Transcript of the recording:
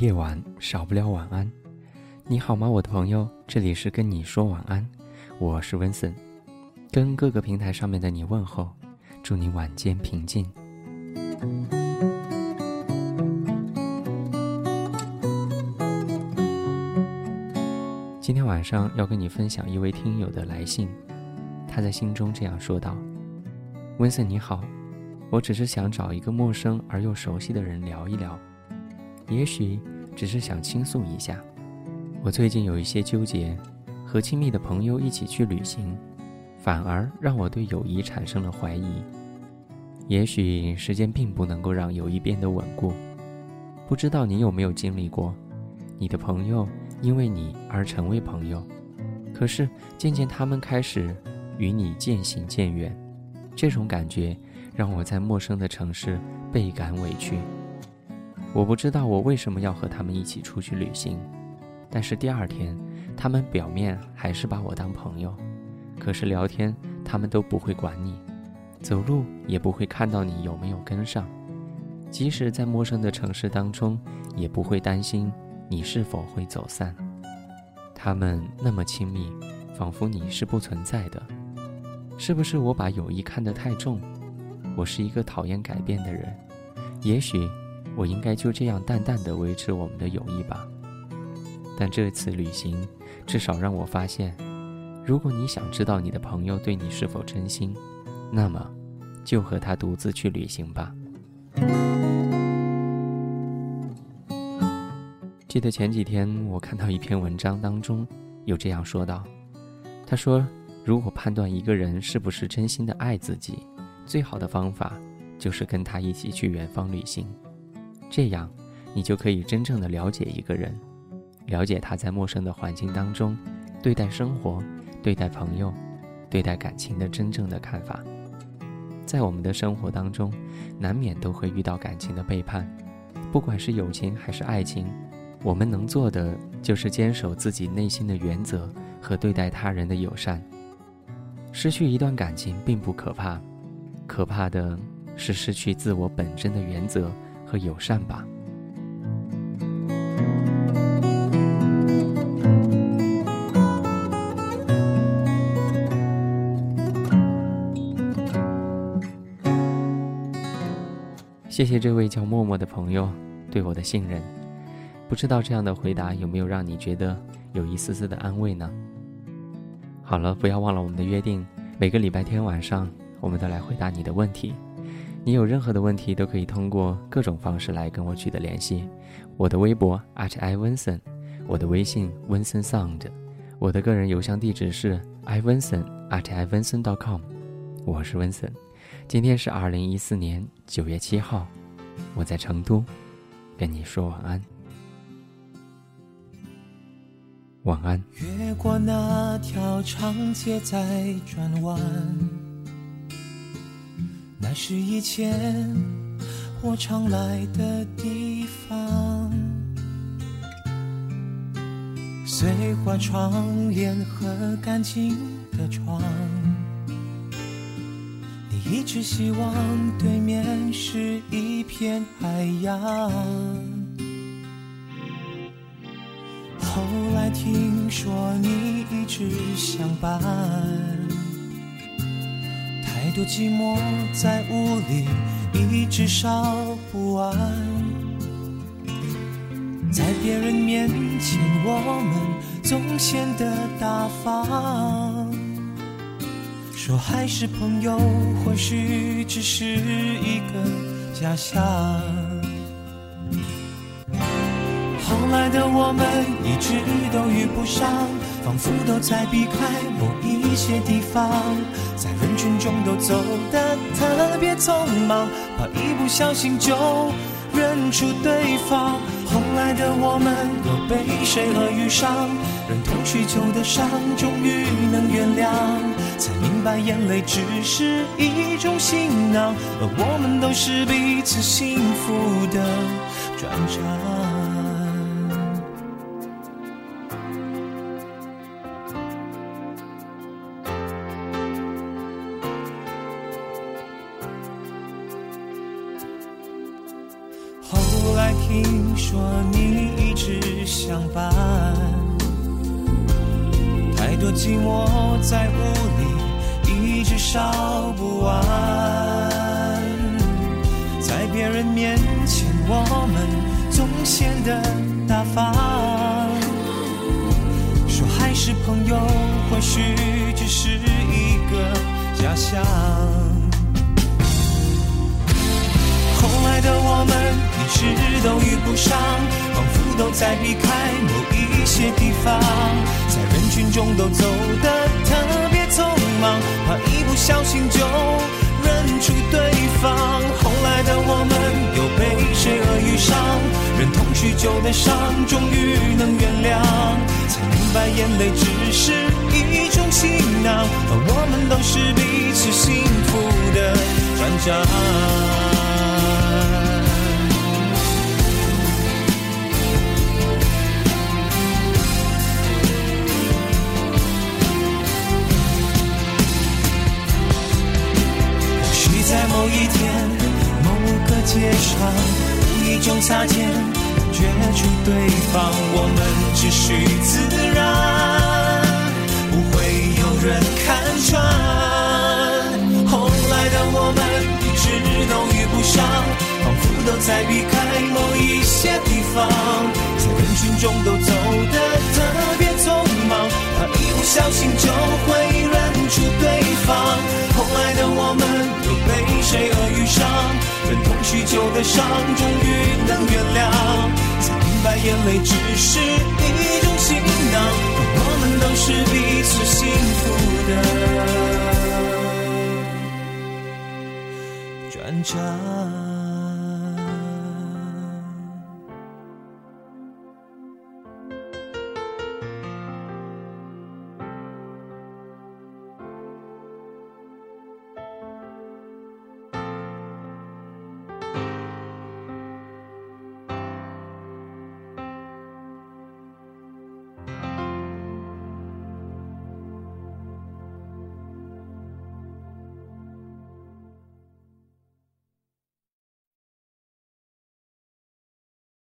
夜晚少不了晚安。你好吗，我的朋友？这里是跟你说晚安，我是温森，跟各个平台上面的你问候，祝你晚间平静。今天晚上要跟你分享一位听友的来信，他在信中这样说道：“温森你好，我只是想找一个陌生而又熟悉的人聊一聊。”也许只是想倾诉一下，我最近有一些纠结，和亲密的朋友一起去旅行，反而让我对友谊产生了怀疑。也许时间并不能够让友谊变得稳固，不知道你有没有经历过，你的朋友因为你而成为朋友，可是渐渐他们开始与你渐行渐远，这种感觉让我在陌生的城市倍感委屈。我不知道我为什么要和他们一起出去旅行，但是第二天，他们表面还是把我当朋友，可是聊天他们都不会管你，走路也不会看到你有没有跟上，即使在陌生的城市当中，也不会担心你是否会走散。他们那么亲密，仿佛你是不存在的，是不是我把友谊看得太重？我是一个讨厌改变的人，也许。我应该就这样淡淡的维持我们的友谊吧。但这次旅行，至少让我发现，如果你想知道你的朋友对你是否真心，那么，就和他独自去旅行吧。记得前几天我看到一篇文章当中，有这样说道：“他说，如果判断一个人是不是真心的爱自己，最好的方法就是跟他一起去远方旅行。”这样，你就可以真正的了解一个人，了解他在陌生的环境当中，对待生活、对待朋友、对待感情的真正的看法。在我们的生活当中，难免都会遇到感情的背叛，不管是友情还是爱情，我们能做的就是坚守自己内心的原则和对待他人的友善。失去一段感情并不可怕，可怕的是失去自我本真的原则。和友善吧。谢谢这位叫默默的朋友对我的信任。不知道这样的回答有没有让你觉得有一丝丝的安慰呢？好了，不要忘了我们的约定，每个礼拜天晚上，我们都来回答你的问题。你有任何的问题，都可以通过各种方式来跟我取得联系。我的微博 i w i n s o n 我的微信 Winson Sound，我的个人邮箱地址是 i w i n s o n i w i n s o n c o m 我是 Winson，今天是二零一四年九月七号，我在成都，跟你说晚安，晚安。越过那条长街在转弯。是以前我常来的地方，碎花窗帘和干净的床。你一直希望对面是一片海洋，后来听说你一直相伴。有寂寞在屋里一直烧不完，在别人面前我们总显得大方，说还是朋友，或许只是一个假象。后来的我们一直都遇不上，仿佛都在避开某一些地方，在人群中都走得特别匆忙，怕一不小心就认出对方。后来的我们又被谁而遇上，忍痛许久的伤，终于能原谅，才明白眼泪只是一种行囊，而我们都是彼此幸福的转场。听说你一直相伴，太多寂寞在屋里一直烧不完，在别人面前我们总显得大方，说还是朋友，或许只是一个假象。后来的我们事都遇不上，仿佛都在避开某一些地方，在人群中都走得特别匆忙，怕一不小心就认出对方。后来的我们又被谁而遇上，忍痛许久的伤，终于能原谅，才明白眼泪只是一种行囊，而我们都是彼此幸福的转账。一种擦肩，感觉出对方，我们只需自然，不会有人看穿。后来的我们一直都遇不上，仿佛都在避开某一些地方，在人群中都走得特别匆忙，怕一不小心就会认出对方。后来的我们都被谁而遇上，忍痛许久的伤，终于能原谅，才明白眼泪只是一种行囊，我们都是彼此幸福的转场。